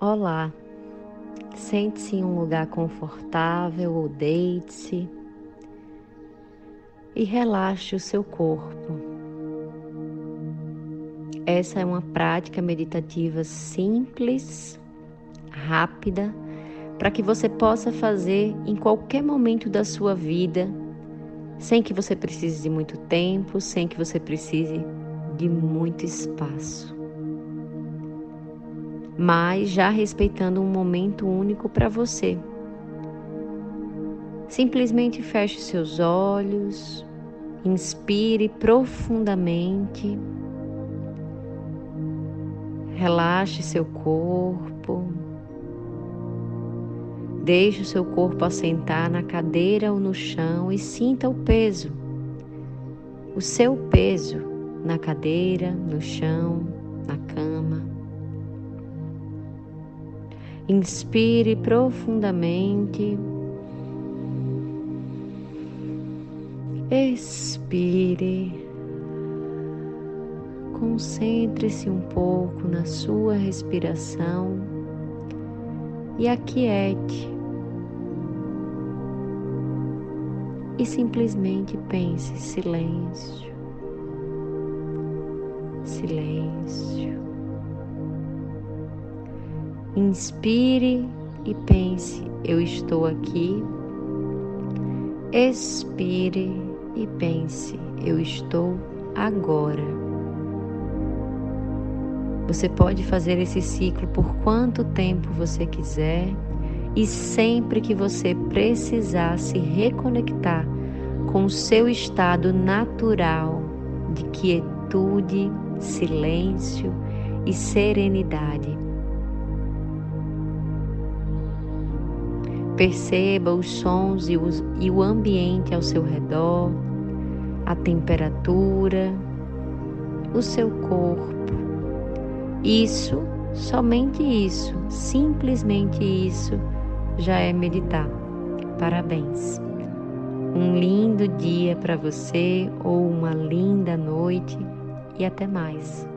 Olá, sente-se em um lugar confortável ou deite-se e relaxe o seu corpo. Essa é uma prática meditativa simples, rápida, para que você possa fazer em qualquer momento da sua vida, sem que você precise de muito tempo, sem que você precise de muito espaço mas já respeitando um momento único para você. Simplesmente feche seus olhos, inspire profundamente, relaxe seu corpo, deixe o seu corpo assentar na cadeira ou no chão e sinta o peso, o seu peso na cadeira, no chão, na cama. Inspire profundamente. Expire. Concentre-se um pouco na sua respiração e aquiete. E simplesmente pense silêncio, silêncio. Inspire e pense: eu estou aqui. Expire e pense: eu estou agora. Você pode fazer esse ciclo por quanto tempo você quiser e sempre que você precisar se reconectar com o seu estado natural de quietude, silêncio e serenidade. Perceba os sons e, os, e o ambiente ao seu redor, a temperatura, o seu corpo. Isso, somente isso, simplesmente isso, já é meditar. Parabéns. Um lindo dia para você ou uma linda noite e até mais.